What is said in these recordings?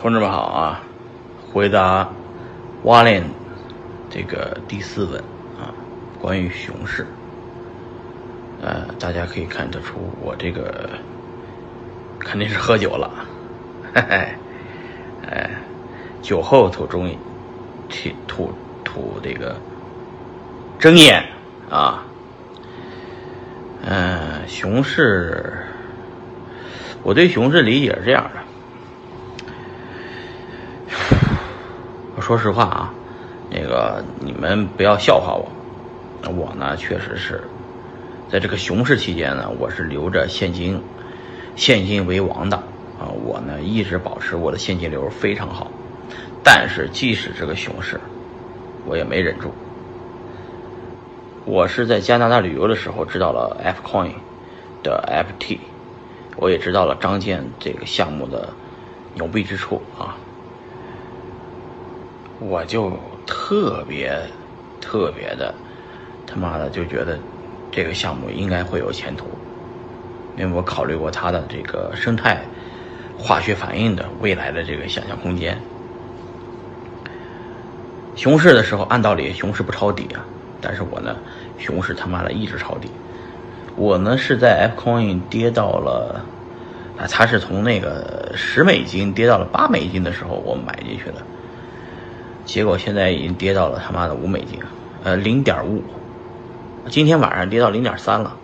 同志们好啊！回答挖链这个第四问啊，关于熊市，呃，大家可以看得出我这个肯定是喝酒了，嘿嘿，哎，酒后吐中吐吐吐这个真言啊，嗯，熊市，我对熊市理解是这样的。说实话啊，那个你们不要笑话我，我呢确实是在这个熊市期间呢，我是留着现金，现金为王的啊，我呢一直保持我的现金流非常好，但是即使这个熊市，我也没忍住。我是在加拿大旅游的时候知道了 F Coin 的 FT，我也知道了张建这个项目的牛逼之处啊。我就特别特别的他妈的就觉得这个项目应该会有前途，因为我考虑过它的这个生态化学反应的未来的这个想象空间。熊市的时候，按道理熊市不抄底啊，但是我呢，熊市他妈的一直抄底。我呢是在 F Coin 跌到了啊，它是从那个十美金跌到了八美金的时候，我买进去的。结果现在已经跌到了他妈的五美金，呃，零点五，今天晚上跌到零点三了。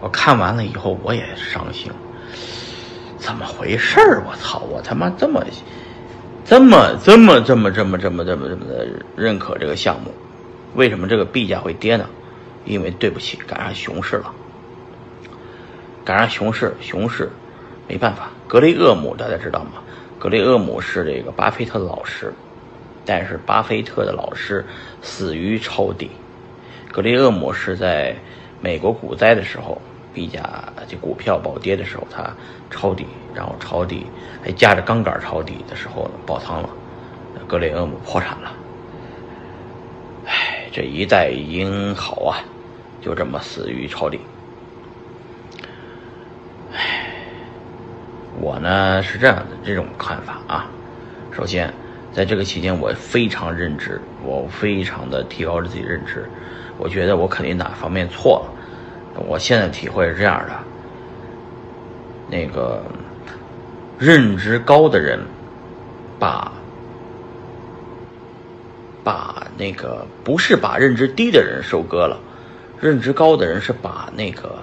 我看完了以后我也伤心，怎么回事儿？我操！我他妈这么、这么、这么、这么、这么、这么、这么、这么的认可这个项目，为什么这个币价会跌呢？因为对不起，赶上熊市了，赶上熊市，熊市没办法。格雷厄姆大家知道吗？格雷厄姆是这个巴菲特的老师。但是巴菲特的老师死于抄底，格雷厄姆是在美国股灾的时候，币价就股票暴跌的时候，他抄底，然后抄底还夹着杠杆抄底的时候呢，爆仓了，格雷厄姆破产了。唉，这一代英豪啊，就这么死于抄底。唉，我呢是这样的这种看法啊，首先。在这个期间，我非常认知，我非常的提高着自己认知。我觉得我肯定哪方面错了。我现在体会是这样的：那个认知高的人，把把那个不是把认知低的人收割了，认知高的人是把那个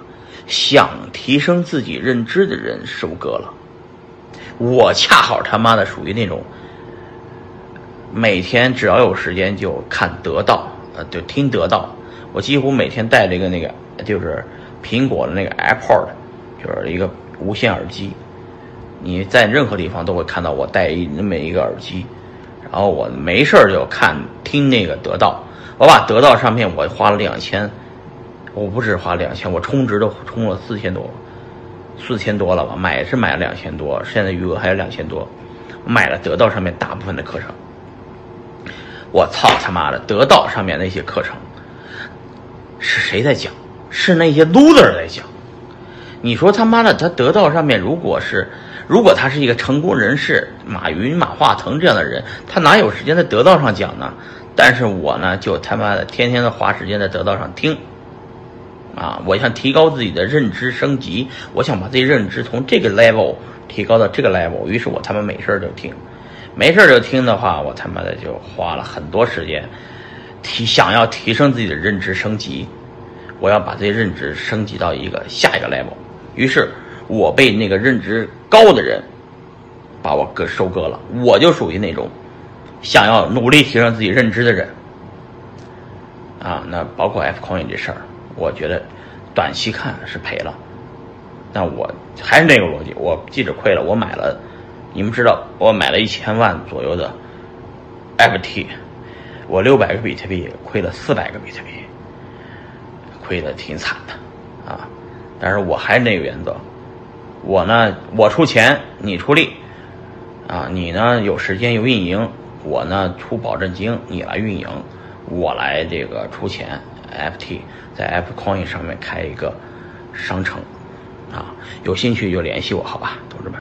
想提升自己认知的人收割了。我恰好他妈的属于那种。每天只要有时间就看得到，呃，就听得到。我几乎每天带着一个那个，就是苹果的那个 AirPod，就是一个无线耳机。你在任何地方都会看到我带一那么一个耳机，然后我没事就看听那个得到。我把得到上面我花了两千，我不止花两千，我充值都充了四千多，四千多了吧？买是买了两千多，现在余额还有两千多，买了得到上面大部分的课程。我操他妈的！得到上面那些课程，是谁在讲？是那些 loser 在讲。你说他妈的，他得到上面，如果是，如果他是一个成功人士，马云、马化腾这样的人，他哪有时间在得到上讲呢？但是我呢，就他妈的天天的花时间在得到上听。啊，我想提高自己的认知升级，我想把自己认知从这个 level 提高到这个 level，于是我他妈没事就听。没事就听的话，我他妈的就花了很多时间，提想要提升自己的认知升级，我要把这些认知升级到一个下一个 level。于是，我被那个认知高的人把我割收割了。我就属于那种想要努力提升自己认知的人啊。那包括 F Coin 这事儿，我觉得短期看是赔了，但我还是那个逻辑，我即使亏了，我买了。你们知道，我买了一千万左右的 FT，我六百个比特币亏了四百个比特币，亏的挺惨的啊！但是我还是那个原则，我呢，我出钱，你出力啊！你呢有时间有运营，我呢出保证金，你来运营，我来这个出钱。FT 在 F Coin 上面开一个商城啊，有兴趣就联系我，好吧，同志们。